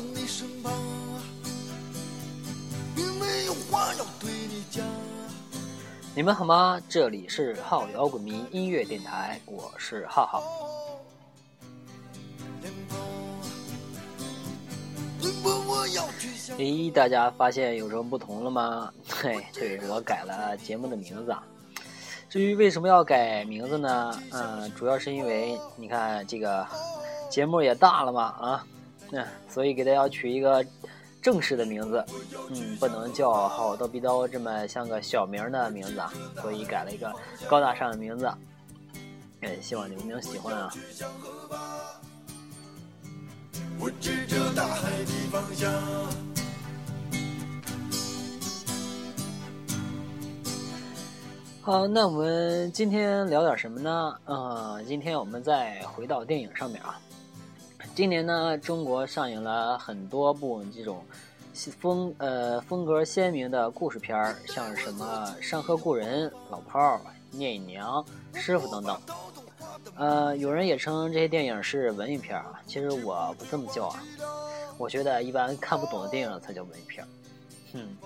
你身旁，并没有话要对你讲。你们好吗？这里是浩摇滚迷音乐电台，我是浩浩。咦，大家发现有什么不同了吗？嘿，对我改了节目的名字。啊。至于为什么要改名字呢？嗯，主要是因为你看这个节目也大了嘛，啊，嗯，所以给大家取一个正式的名字，嗯，不能叫好刀逼刀这么像个小名的名字啊，所以改了一个高大上的名字。嗯，希望你们能喜欢啊。我指着大海的方向。好，那我们今天聊点什么呢？呃，今天我们再回到电影上面啊。今年呢，中国上映了很多部这种风呃风格鲜明的故事片儿，像什么《山河故人》《老炮儿》《聂隐娘》《师傅》等等。呃，有人也称这些电影是文艺片啊，其实我不这么叫啊，我觉得一般看不懂的电影才叫文艺片。嗯，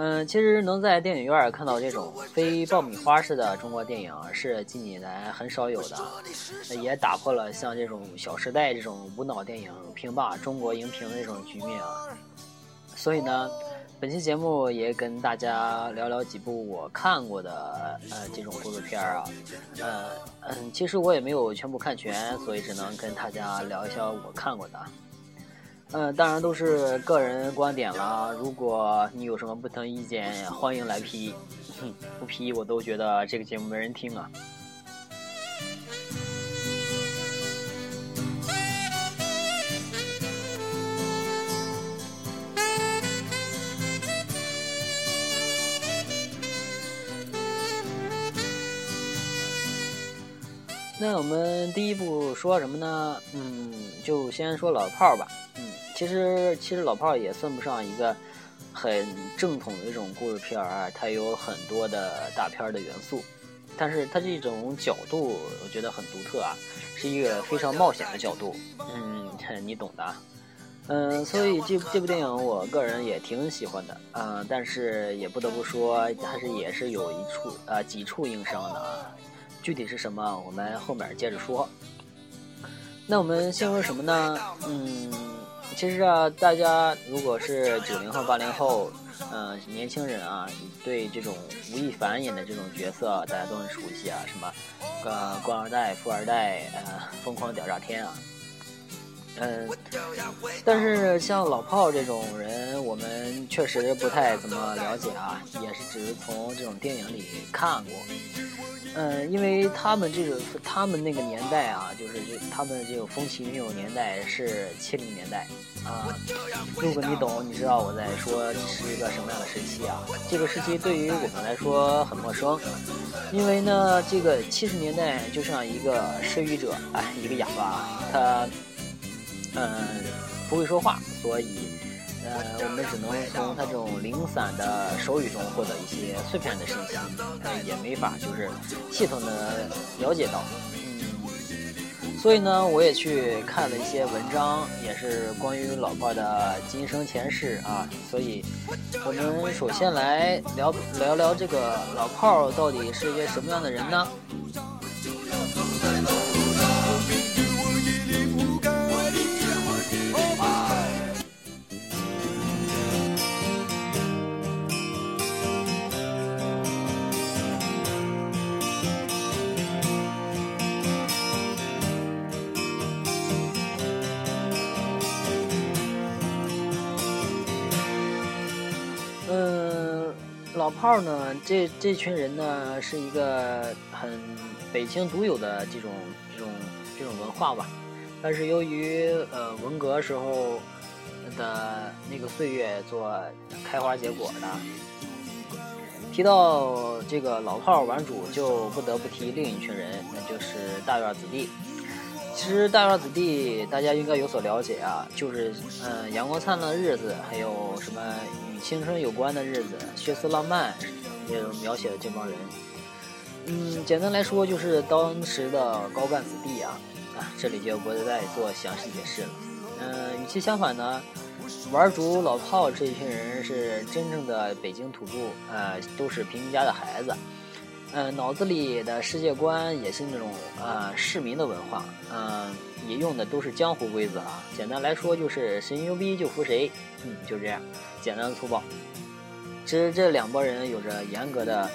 嗯，其实能在电影院看到这种非爆米花式的中国电影是近年来很少有的，也打破了像这种《小时代》这种无脑电影评霸中国荧屏的这种局面啊。所以呢。本期节目也跟大家聊聊几部我看过的呃这种故事片啊，呃嗯，其实我也没有全部看全，所以只能跟大家聊一下我看过的，嗯，当然都是个人观点了。如果你有什么不同意见，欢迎来批，不批我都觉得这个节目没人听啊。那我们第一步说什么呢？嗯，就先说老炮儿吧。嗯，其实其实老炮儿也算不上一个很正统的这种故事片儿，它有很多的大片的元素，但是它这种角度我觉得很独特啊，是一个非常冒险的角度。嗯，你懂的。嗯，所以这这部电影我个人也挺喜欢的。嗯，但是也不得不说，它是也是有一处啊几处硬伤的啊。具体是什么，我们后面接着说。那我们先说什么呢？嗯，其实啊，大家如果是九零后、八零后，嗯，年轻人啊，对这种吴亦凡演的这种角色，大家都很熟悉啊，什么呃官二代、富二代，呃，疯狂屌炸天啊。嗯，但是像老炮这种人，我们确实不太怎么了解啊，也是只是从这种电影里看过。嗯，因为他们这个他们那个年代啊，就是他们这个风起云涌年代是七零年代啊。如果你懂，你知道我在说是一个什么样的时期啊？这个时期对于我们来说很陌生，因为呢，这个七十年代就像一个失语者，哎，一个哑巴，他嗯不会说话，所以。呃，我们只能从他这种零散的手语中获得一些碎片的信息，呃，也没法就是系统的了解到。嗯，所以呢，我也去看了一些文章，也是关于老炮的今生前世啊。所以，我们首先来聊聊聊这个老炮到底是一个什么样的人呢？老炮儿呢？这这群人呢，是一个很北京独有的这种这种这种文化吧。但是由于呃文革时候的那个岁月做开花结果的，提到这个老炮儿玩主，就不得不提另一群人，那就是大院子弟。其实大院子弟大家应该有所了解啊，就是嗯阳光灿烂的日子，还有什么？青春有关的日子，血色浪漫，也描写了这帮人。嗯，简单来说就是当时的高干子弟啊，啊，这里就不再做详细解释了。嗯，与其相反呢，玩主老炮这一群人是真正的北京土著，呃，都是平民家的孩子。嗯，脑子里的世界观也是那种呃市民的文化，嗯，也用的都是江湖规则啊。简单来说就是谁牛逼就服谁，嗯，就这样，简单粗暴。其实这两拨人有着严格的，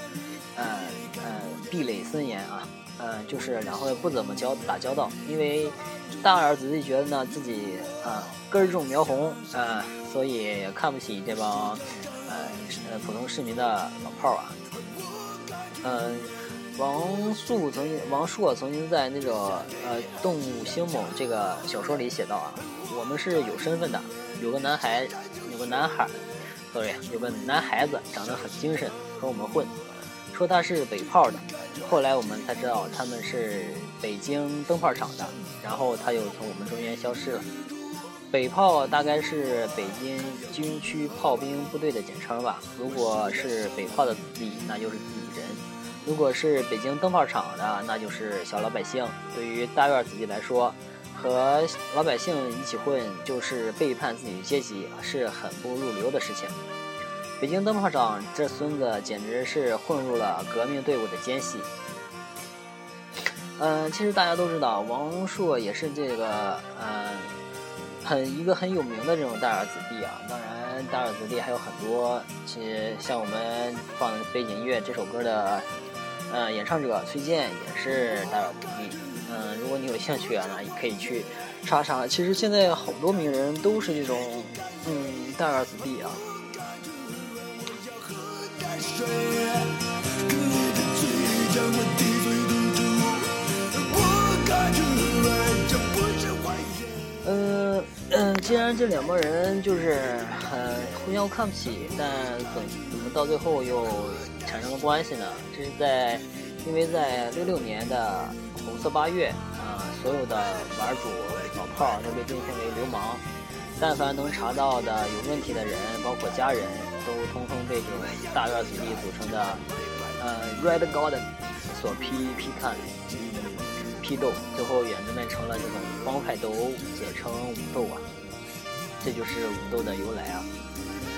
呃呃壁垒森严啊，呃，就是两会不怎么交打交道，因为大儿子就觉得呢自己啊根正苗红啊，所以也看不起这帮呃呃普通市民的老炮儿啊。嗯，王朔曾经，王朔曾经在那个呃《动物星猛》这个小说里写到啊，我们是有身份的，有个男孩，有个男孩，sorry，有个男孩子长得很精神，和我们混，说他是北炮的，后来我们才知道他们是北京灯泡厂的，然后他又从我们中间消失了。北炮大概是北京军区炮兵部队的简称吧，如果是北炮的子弟，那就是自己人。如果是北京灯泡厂的，那就是小老百姓。对于大院子弟来说，和老百姓一起混就是背叛自己阶级，是很不入流的事情。北京灯泡厂这孙子简直是混入了革命队伍的奸细。嗯，其实大家都知道，王朔也是这个嗯，很一个很有名的这种大院子弟啊。当然，大院子弟还有很多，其实像我们放背景音乐这首歌的。嗯，演唱者崔健也是大耳子弟。嗯，如果你有兴趣啊，那也可以去查查。其实现在好多名人都是这种嗯大耳子弟啊。嗯嗯，既然这两拨人就是很互相看不起，但怎怎么到最后又？产生了关系呢？这是在，因为在六六年的红色八月，啊，所有的玩主老炮都被定性为流氓，但凡能查到的有问题的人，包括家人，都通通被这种大院子弟组成的，呃，Red Garden 所批批看，批斗，最后演变成了这种帮派斗殴，简称武斗啊，这就是武斗的由来啊。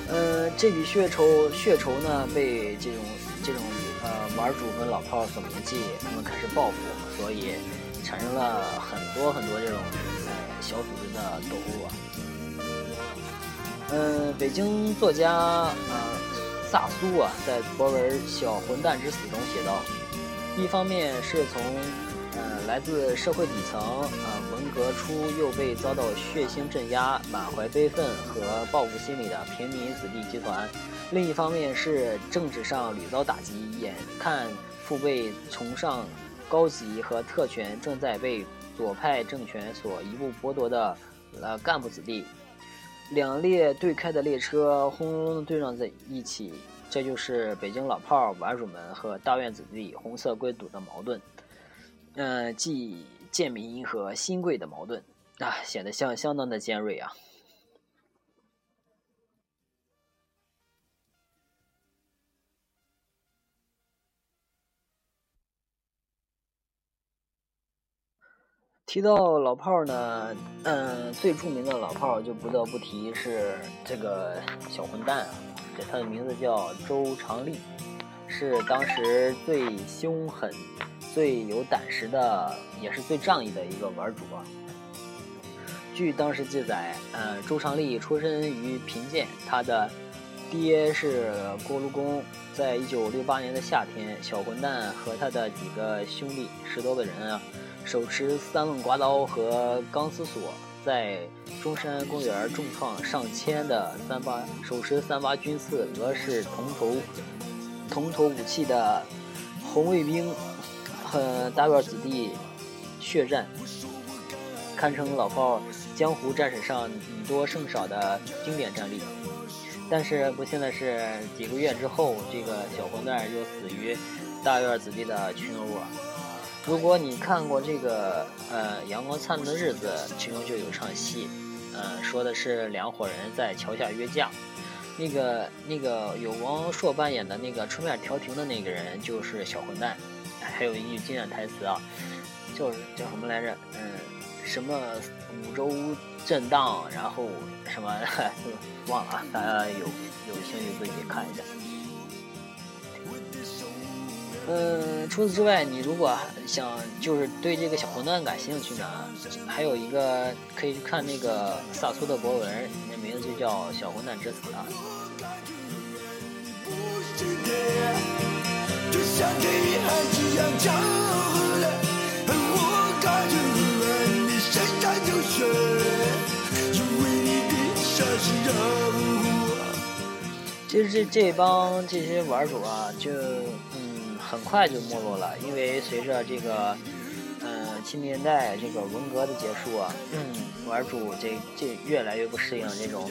呃，这笔血仇血仇呢，被这种这种呃玩主跟老炮所铭记，他们开始报复，所以产生了很多很多这种呃小组织的斗殴啊。嗯，北京作家呃萨苏啊，在博文《小混蛋之死》中写道：一方面是从。嗯，来自社会底层，啊，文革初又被遭到血腥镇压，满怀悲愤和报复心理的平民子弟集团；另一方面是政治上屡遭打击，眼看父辈崇尚高级和特权正在被左派政权所一步剥夺的呃干部子弟。两列对开的列车轰隆隆地对撞在一起，这就是北京老炮儿玩主们和大院子弟红色归堵的矛盾。呃，即建民和新贵的矛盾啊，显得相相当的尖锐啊。提到老炮儿呢，嗯，最著名的老炮儿就不得不提是这个小混蛋，这他的名字叫周长利，是当时最凶狠。最有胆识的，也是最仗义的一个玩主啊。据当时记载，呃，周长利出身于贫贱，他的爹是锅炉工。在一九六八年的夏天，小混蛋和他的几个兄弟十多个人啊，手持三棱刮刀和钢丝锁，在中山公园重创上千的三八手持三八军刺俄式铜头铜头武器的红卫兵。呃大院子弟血战，堪称老炮江湖战史上以多胜少的经典战例。但是不幸的是，几个月之后，这个小混蛋又死于大院子弟的群殴啊！如果你看过这个呃《阳光灿烂的日子》，其中就有场戏，嗯，说的是两伙人在桥下约架，那个那个有王朔扮演的那个出面调停的那个人就是小混蛋。还有一句经典台词啊，就是叫什么来着？嗯，什么五洲震荡，然后什么 忘了，大家有有兴趣自己看一下。嗯，除此之外，你如果想就是对这个小混蛋感兴趣呢，还有一个可以去看那个萨苏的博文，那名字就叫《小混蛋之死》啊。其实这这帮这些玩主啊，就嗯很快就没落了，因为随着这个嗯七十年代这个文革的结束啊，嗯玩主这这越来越不适应这种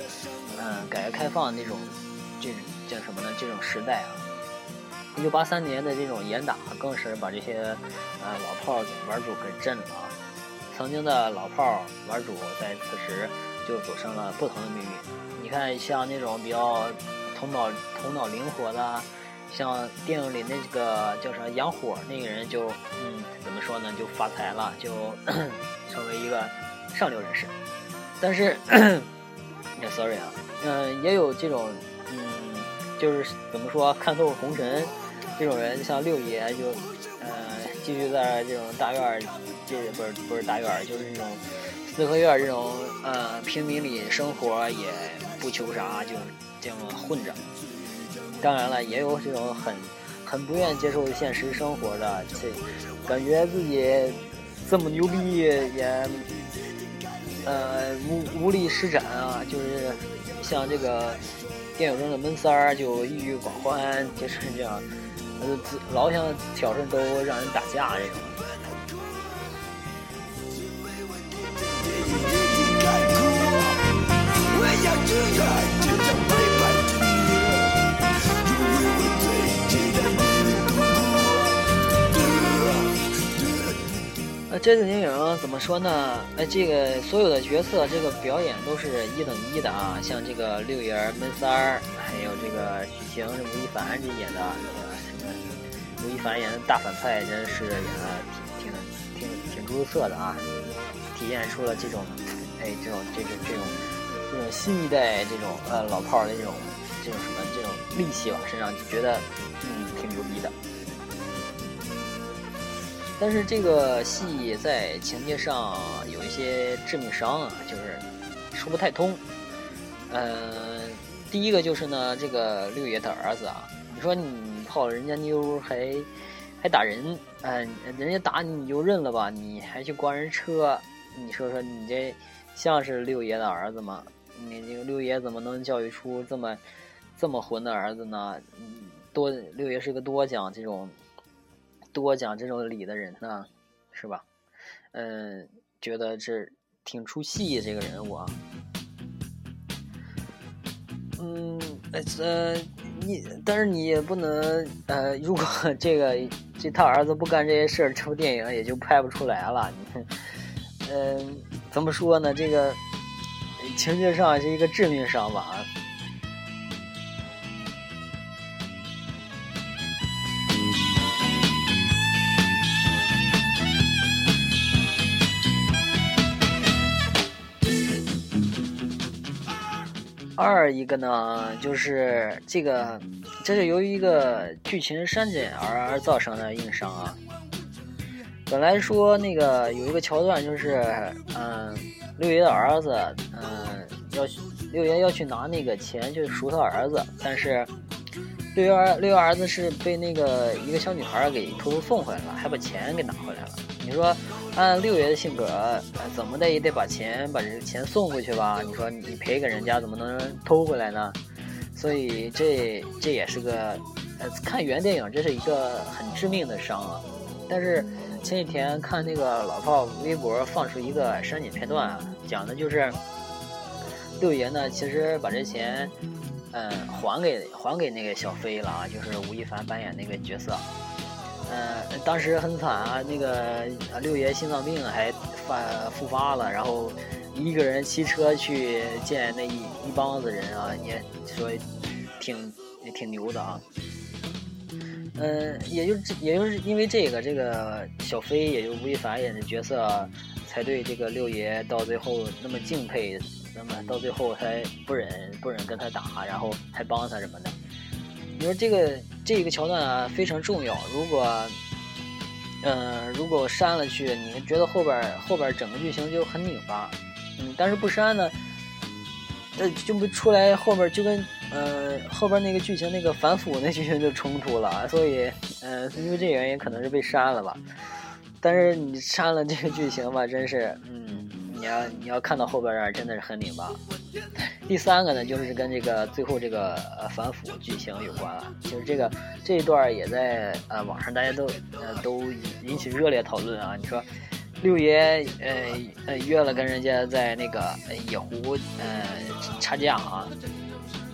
嗯改革开放那种这叫什么呢？这种时代啊。一九八三年的这种严打，更是把这些呃老炮儿玩主给震了啊！曾经的老炮儿玩主在此时就走上了不同的命运。你看，像那种比较头脑头脑灵活的，像电影里那个叫啥杨火那个人，就嗯怎么说呢，就发财了，就成为一个上流人士。但是，sorry 啊，嗯，也有这种嗯，就是怎么说看透红尘。这种人像六爷就，呃，继续在这种大院儿，这不是不是大院儿，就是这种四合院儿这种呃平民里生活，也不求啥，就这样混着。当然了，也有这种很很不愿接受现实生活的，这感觉自己这么牛逼也呃无无力施展啊，就是像这个电影中的闷三儿，就郁郁寡欢，就是这样。老想挑事都让人打架这种。呃，这次电影怎么说呢？哎，这个所有的角色，这个表演都是一等一的啊，像这个六爷闷三儿，还有这个许晴、吴亦凡这演的。吴亦凡演的大反派真是演的挺挺挺挺出色的啊，体现出了这种，哎，这种这种这种这种新一代这种呃老炮的这种这种什么这种力气吧身上，就觉得嗯挺牛逼的。但是这个戏在情节上有一些致命伤啊，就是说不太通。嗯，第一个就是呢，这个六爷的儿子啊，你说你。泡人家妞还还打人，嗯，人家打你你就认了吧，你还去刮人车，你说说你这像是六爷的儿子吗？你这个六爷怎么能教育出这么这么混的儿子呢？多六爷是个多讲这种多讲这种理的人呢，是吧？嗯，觉得这挺出戏这个人物啊。嗯，呃。你，但是你也不能，呃，如果 这个这他儿子不干这些事儿，这部电影也就拍不出来了。你，嗯，怎么说呢？这个情节上是一个致命伤吧。二一个呢，就是这个，这是由于一个剧情删减而而造成的硬伤啊。本来说那个有一个桥段，就是嗯，六爷的儿子，嗯，要六爷要去拿那个钱去赎他儿子，但是六爷儿六爷儿子是被那个一个小女孩给偷偷送回来了，还把钱给拿回来了。你说？按六爷的性格，怎么的也得把钱把这个钱送回去吧？你说你赔给人家，怎么能偷回来呢？所以这这也是个，呃，看原电影这是一个很致命的伤啊。但是前几天看那个老炮微博放出一个删减片段啊，讲的就是六爷呢，其实把这钱，嗯，还给还给那个小飞了啊，就是吴亦凡扮演那个角色。呃，当时很惨啊，那个六爷心脏病还发复发了，然后一个人骑车去见那一一帮子人啊，也说挺也挺牛的啊。嗯，也就是也就是因为这个，这个小飞也就吴亦凡演的角色，才对这个六爷到最后那么敬佩，那么到最后才不忍不忍跟他打，然后还帮他什么的。你说这个这个桥段啊非常重要，如果，嗯，如果删了去，你觉得后边后边整个剧情就很拧巴，嗯，但是不删呢？呃，就不出来后边就跟呃后边那个剧情那个反腐那剧情就冲突了，所以呃因为这原因可能是被删了吧。但是你删了这个剧情吧，真是嗯你要你要看到后边儿真的是很拧巴。第三个呢，就是跟这个最后这个呃反腐剧情有关了，就是这个这一段也在呃网上大家都呃都引起热烈讨论啊，你说。六爷，呃呃，约了跟人家在那个野湖，呃，掐架啊，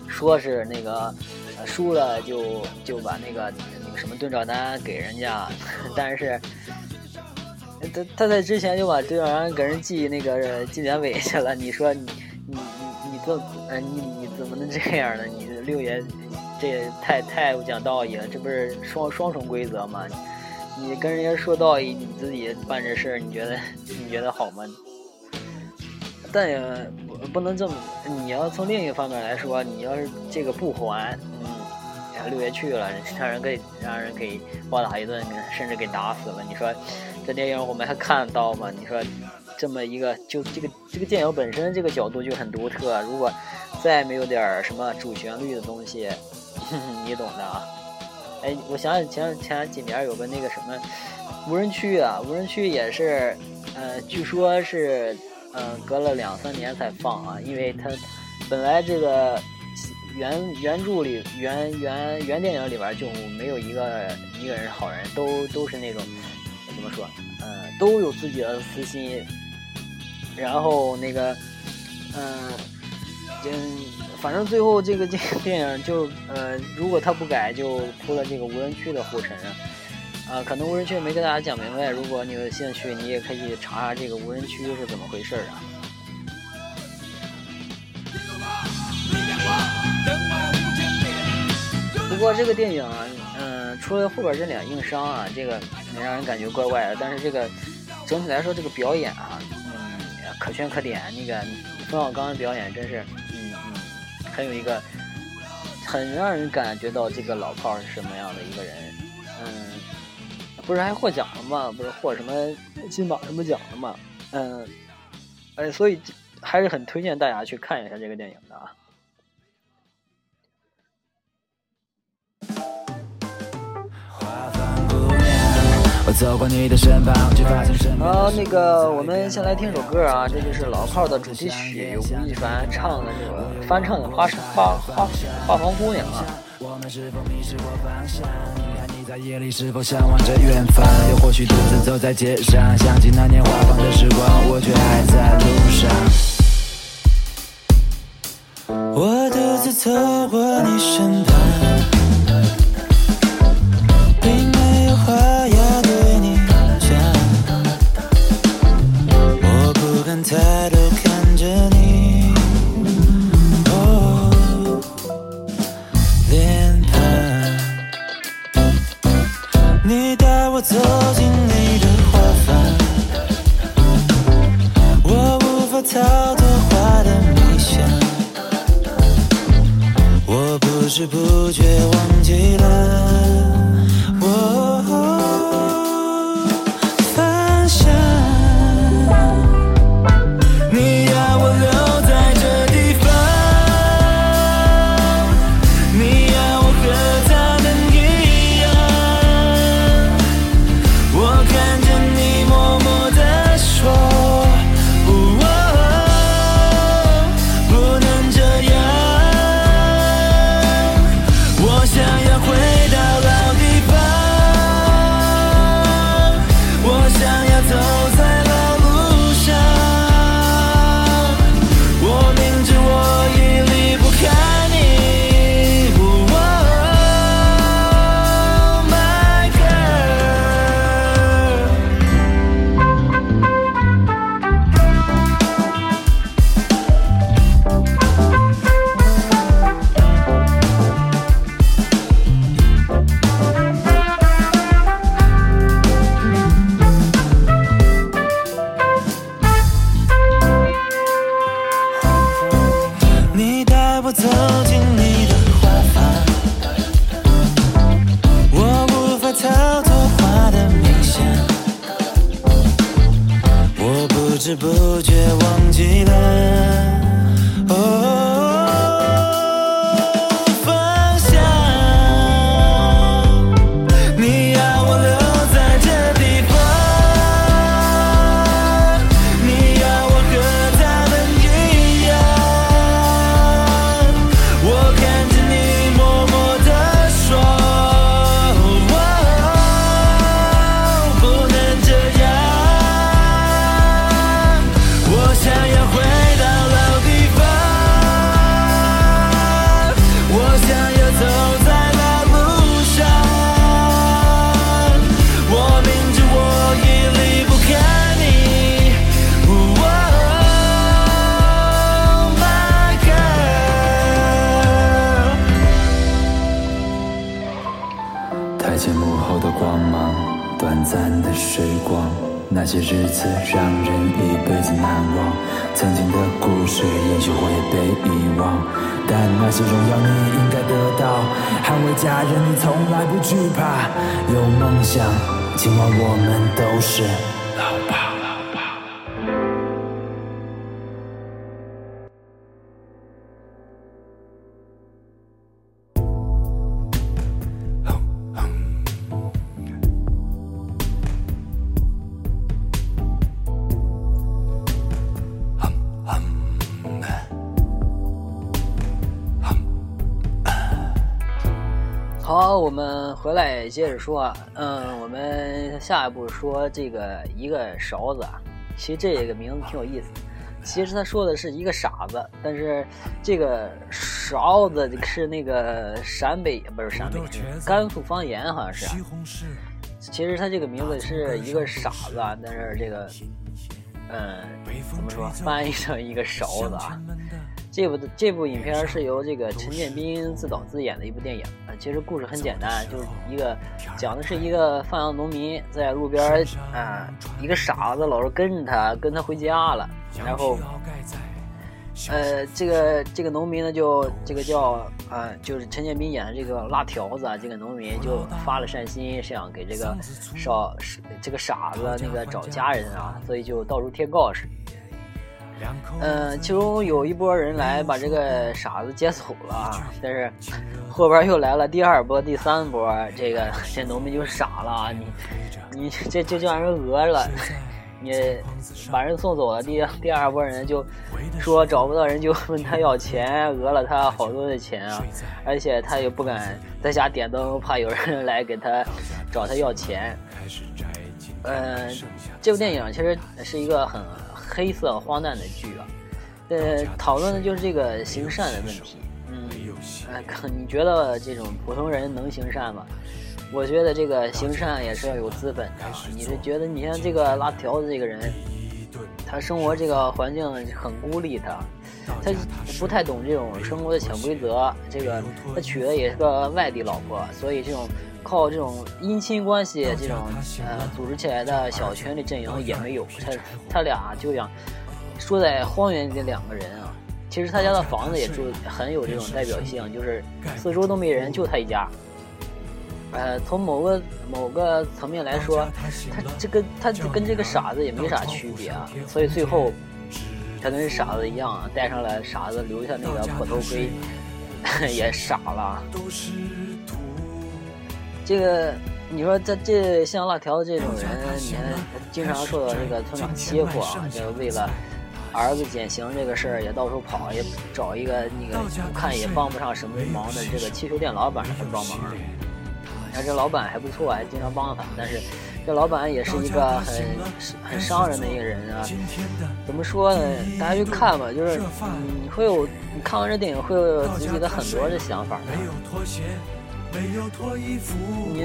说是那个输了就就把那个那个什么对照单给人家，但是他他在之前就把对照单给人记那个纪检委去了。你说你你你你这呃你你怎么能这样呢？你六爷这也太太不讲道义了，这不是双双重规则吗？你跟人家说道义，你自己办这事儿，你觉得你觉得好吗？但也不不能这么，你要从另一方面来说，你要是这个不还，嗯，六爷去了，让人给让人给暴打一顿，甚至给打死了。你说这电影我们还看到吗？你说这么一个，就这个这个电影本身这个角度就很独特，如果再没有点什么主旋律的东西，你懂的啊。哎，我想想前前几年有个那个什么无人区啊，无人区也是，呃，据说是，呃，隔了两三年才放啊，因为它本来这个原原著里原原原电影里边就没有一个一个人是好人，都都是那种怎么说，嗯，都有自己的私心，然后那个，嗯，嗯。反正最后这个 这个电影就呃，如果他不改，就铺了这个无人区的后尘啊。可能无人区没跟大家讲明白，如果你有兴趣，你也可以查查这个无人区是怎么回事啊。不过这个电影啊，嗯，除了后边这俩硬伤啊，这个让人感觉怪怪的。但是这个整体来说，这个表演啊，嗯，可圈可点。那个冯小刚的表演真是。嗯嗯很有一个，很让人感觉到这个老炮是什么样的一个人，嗯，不是还获奖了吗？不是获什么金马什么奖了吗？嗯，哎，所以还是很推荐大家去看一下这个电影的啊。好，那个我们先来听首歌啊，这就是老炮的主题曲，由吴亦凡唱的这个翻唱的《花花花花房姑娘》啊。我们是否迷失过方向？你看你在夜里是否向往着远方？又或许独自走在街上，想起那年花房的时光，我却还在路上。我独自走过你身旁。tired 不觉忘。曾经的故事也许会被遗忘，但那些荣耀你应该得到。捍卫家人，你从来不惧怕。有梦想，今晚我们都是来接着说啊，嗯，我们下一步说这个一个勺子啊，其实这个名字挺有意思。其实他说的是一个傻子，但是这个勺子是那个陕北不是陕北，甘肃方言好像是啊。其实他这个名字是一个傻子啊，但是这个，嗯，怎么说翻译成一个勺子啊？这部这部影片是由这个陈建斌自导自演的一部电影啊。其实故事很简单，就是一个讲的是一个放羊农民在路边啊，一个傻子老是跟着他，跟他回家了。然后，呃，这个这个农民呢，就这个叫啊，就是陈建斌演的这个辣条子啊，这个农民就发了善心，想给这个少这个傻子那个找家人啊，所以就到处贴告示。嗯，其中有一波人来把这个傻子接走了啊，但是后边又来了第二波、第三波，这个这农民就傻了，你你这这就叫人讹了，你把人送走了，第第二波人就说找不到人就问他要钱，讹了他好多的钱啊，而且他也不敢在家点灯，怕有人来给他找他要钱。嗯，这部电影其实是一个很。黑色荒诞的剧啊，呃，讨论的就是这个行善的问题。嗯，呃，你觉得这种普通人能行善吗？我觉得这个行善也是要有资本的。你是觉得你像这个拉条子这个人，他生活这个环境很孤立，他他不太懂这种生活的潜规则。这个他娶的也是个外地老婆，所以这种靠这种姻亲关系这种呃组织起来的小权力阵营也没有。他他俩就像住在荒原里的两个人啊。其实他家的房子也住很有这种代表性，就是四周都没人，就他一家。呃，从某个某个层面来说，他这个他跟这个傻子也没啥区别啊。所以最后他跟傻子一样啊，带上了傻子留下那个破头盔，也傻了。这个你说这这像辣条这种人，你看经常受到这个村长欺负啊，就为了儿子减刑这个事儿也到处跑，也找一个那个看也帮不上什么忙的这个汽修店老板来帮忙。你看这老板还不错，还经常帮他，但是这老板也是一个很很伤人的一个人啊。怎么说呢？大家去看吧，就是你会有你看完这电影会有自己的很多的想法的。你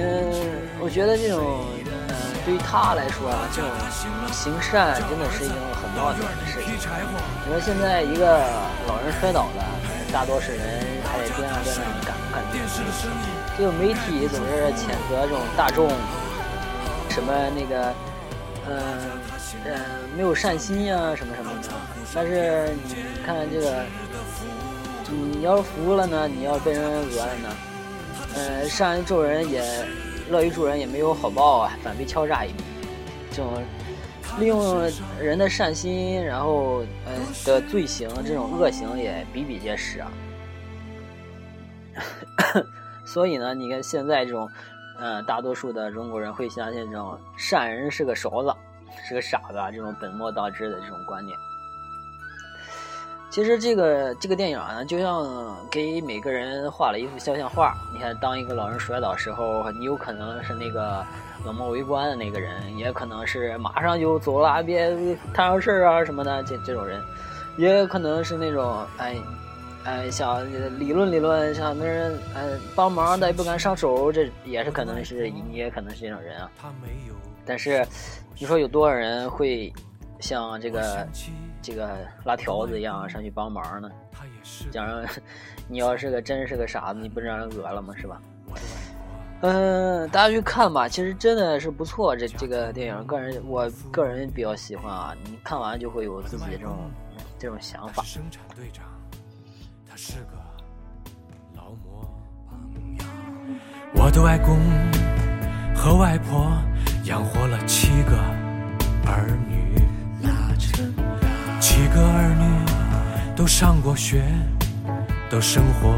我觉得这种呃，对于他来说啊，这种行善真的是一种很冒险的事情。你说现在一个老人摔倒了，大多数人还得边上边上赶赶东西。这个媒体总是谴责这种大众什么那个，嗯嗯，没有善心呀，什么什么的。但是你看这个，你要是服了呢，你要被人讹了呢，呃，善于助人也乐于助人也没有好报啊，反被敲诈一笔。这种利用人的善心，然后呃的罪行，这种恶行也比比皆是啊。所以呢，你看现在这种，呃，大多数的中国人会相信这种善人是个勺子，是个傻子，这种本末倒置的这种观念。其实这个这个电影呢，就像给每个人画了一幅肖像画。你看，当一个老人摔倒时候，你有可能是那个冷漠围观的那个人，也可能是马上就走了，别摊上事儿啊什么的这这种人，也可能是那种哎哎想理论理论，想跟人帮忙但也不敢上手，这也是可能是你也可能是这种人啊。但是你说有多少人会像这个？这个拉条子一样上去帮忙呢。假如你要是个真是个傻子，你不让人讹了吗？是吧？嗯，大家去看吧，其实真的是不错。这这个电影，个人我个人比较喜欢啊。你看完就会有自己这种这种想法。他是个劳模我的外公和外婆养活了七个儿女。七个儿女都上过学，都生活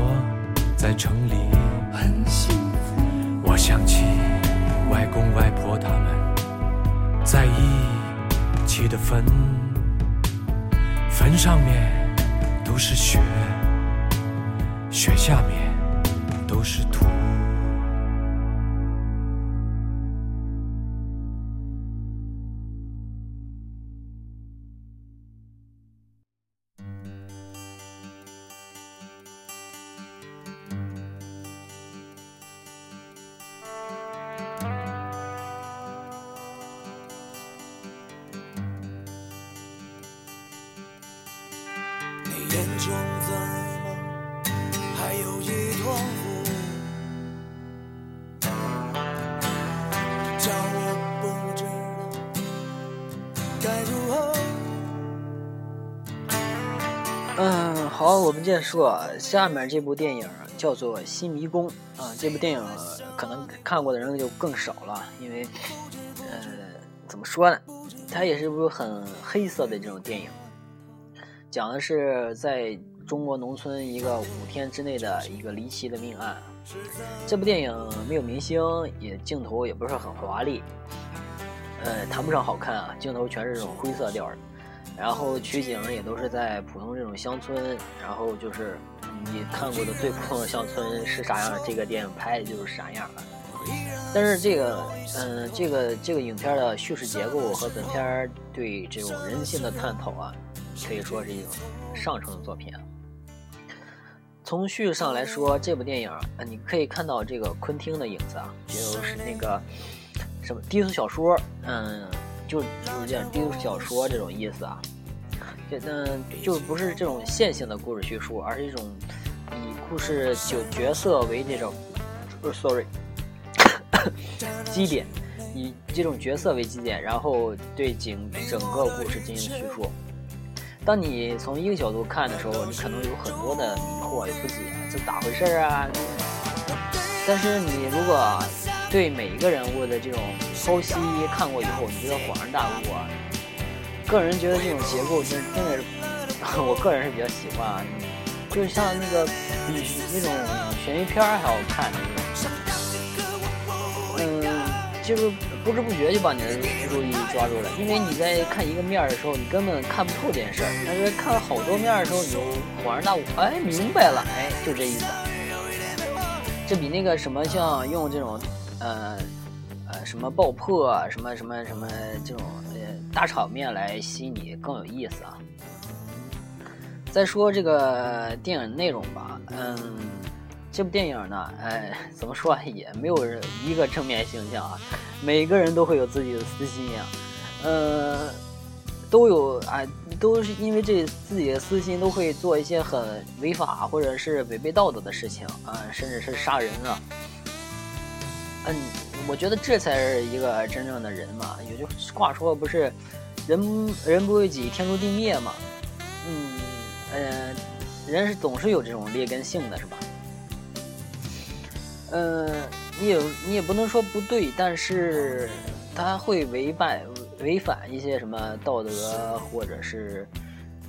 在城里，很幸福。我想起外公外婆他们在一起的坟，坟上面都是雪，雪下面都是土。我们接着说，下面这部电影叫做《新迷宫》啊。这部电影可能看过的人就更少了，因为，呃，怎么说呢？它也是一部很黑色的这种电影，讲的是在中国农村一个五天之内的一个离奇的命案。这部电影没有明星，也镜头也不是很华丽，呃，谈不上好看啊，镜头全是这种灰色调的。然后取景也都是在普通这种乡村，然后就是你看过的最普通的乡村是啥样，这个电影拍的就是啥样了。但是这个，嗯，这个这个影片的叙事结构和本片对这种人性的探讨啊，可以说是一种上乘的作品。从叙事上来说，这部电影啊，你可以看到这个昆汀的影子啊，就是那个什么低俗小说，嗯。就就是这样，低俗小说这种意思啊，这嗯，就不是这种线性的故事叙述，而是一种以故事就角色为这种，sorry，基点，以这种角色为基点，然后对整整个故事进行叙述。当你从一个角度看的时候，你可能有很多的迷惑与不解，这咋回事啊？但是你如果对每一个人物的这种剖析看过以后，你觉得恍然大悟啊。个人觉得这种结构真真的是，我个人是比较喜欢啊，就是像那个比那种悬疑片还要看的那种。嗯，就是不知不觉就把你的注意抓住了，因为你在看一个面的时候，你根本看不透这件事儿，但是看了好多面的时候，你就恍然大悟，哎，明白了，哎，就这意思。这比那个什么像用这种，呃，呃什么爆破啊什么什么什么这种呃大场面来吸你更有意思啊。再说这个电影内容吧，嗯，这部电影呢，哎，怎么说也没有一个正面形象啊，每个人都会有自己的私心呀，呃。都有啊，都是因为这自己的私心，都会做一些很违法或者是违背道德的事情啊，甚至是杀人啊。嗯，我觉得这才是一个真正的人嘛。有句话说不是“人人不为己，天诛地灭”嘛。嗯嗯，人是总是有这种劣根性的，是吧？嗯，你也你也不能说不对，但是他会违背。违反一些什么道德或者是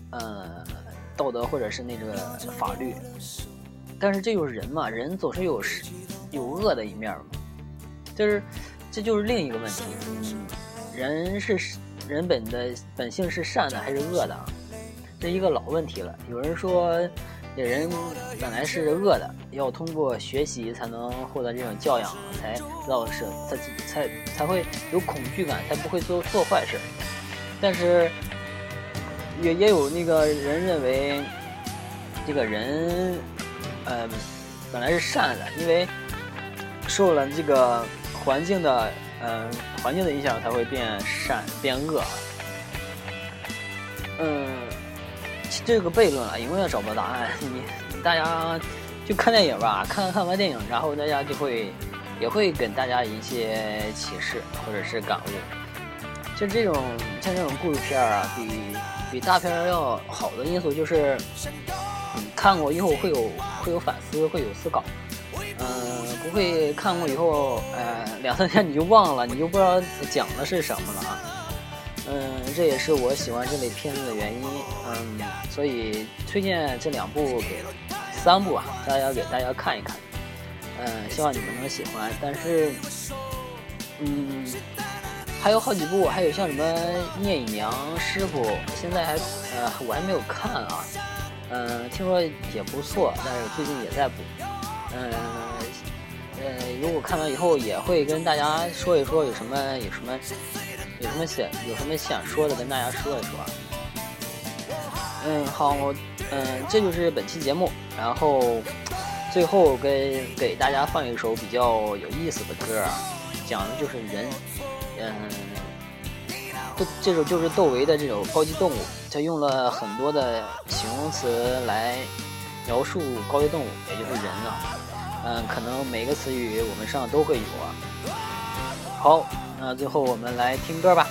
呃道德或者是那个法律，但是这就是人嘛，人总是有有恶的一面嘛，就是这就是另一个问题，人是人本的本性是善的还是恶的？这一个老问题了。有人说。这人本来是恶的，要通过学习才能获得这种教养，才知道是才才才会有恐惧感，才不会做做坏事。但是也也有那个人认为，这个人呃本来是善的，因为受了这个环境的呃环境的影响，才会变善变恶。嗯。这个悖论啊，永远找不到答案。你大家就看电影吧，看看完电影，然后大家就会也会给大家一些启示或者是感悟。就这种像这种故事片啊，比比大片要好的因素就是，你看过以后会有会有反思，会有思考。嗯，不会看过以后，呃，两三天你就忘了，你就不知道讲的是什么了啊。嗯，这也是我喜欢这类片子的原因。嗯，所以推荐这两部给三部啊，大家给大家看一看。嗯，希望你们能喜欢。但是，嗯，还有好几部，还有像什么《聂隐娘》师傅，现在还呃我还没有看啊。嗯，听说也不错，但是最近也在补。嗯，呃，如果看完以后也会跟大家说一说有什么有什么。有什么想有什么想说的，跟大家说一说。嗯，好，嗯，这就是本期节目。然后最后给给大家放一首比较有意思的歌，讲的就是人。嗯，这这首就是窦唯的这首《高级动物》，他用了很多的形容词来描述高级动物，也就是人啊。嗯，可能每个词语我们上都会有啊。好。那最后我们来听歌吧。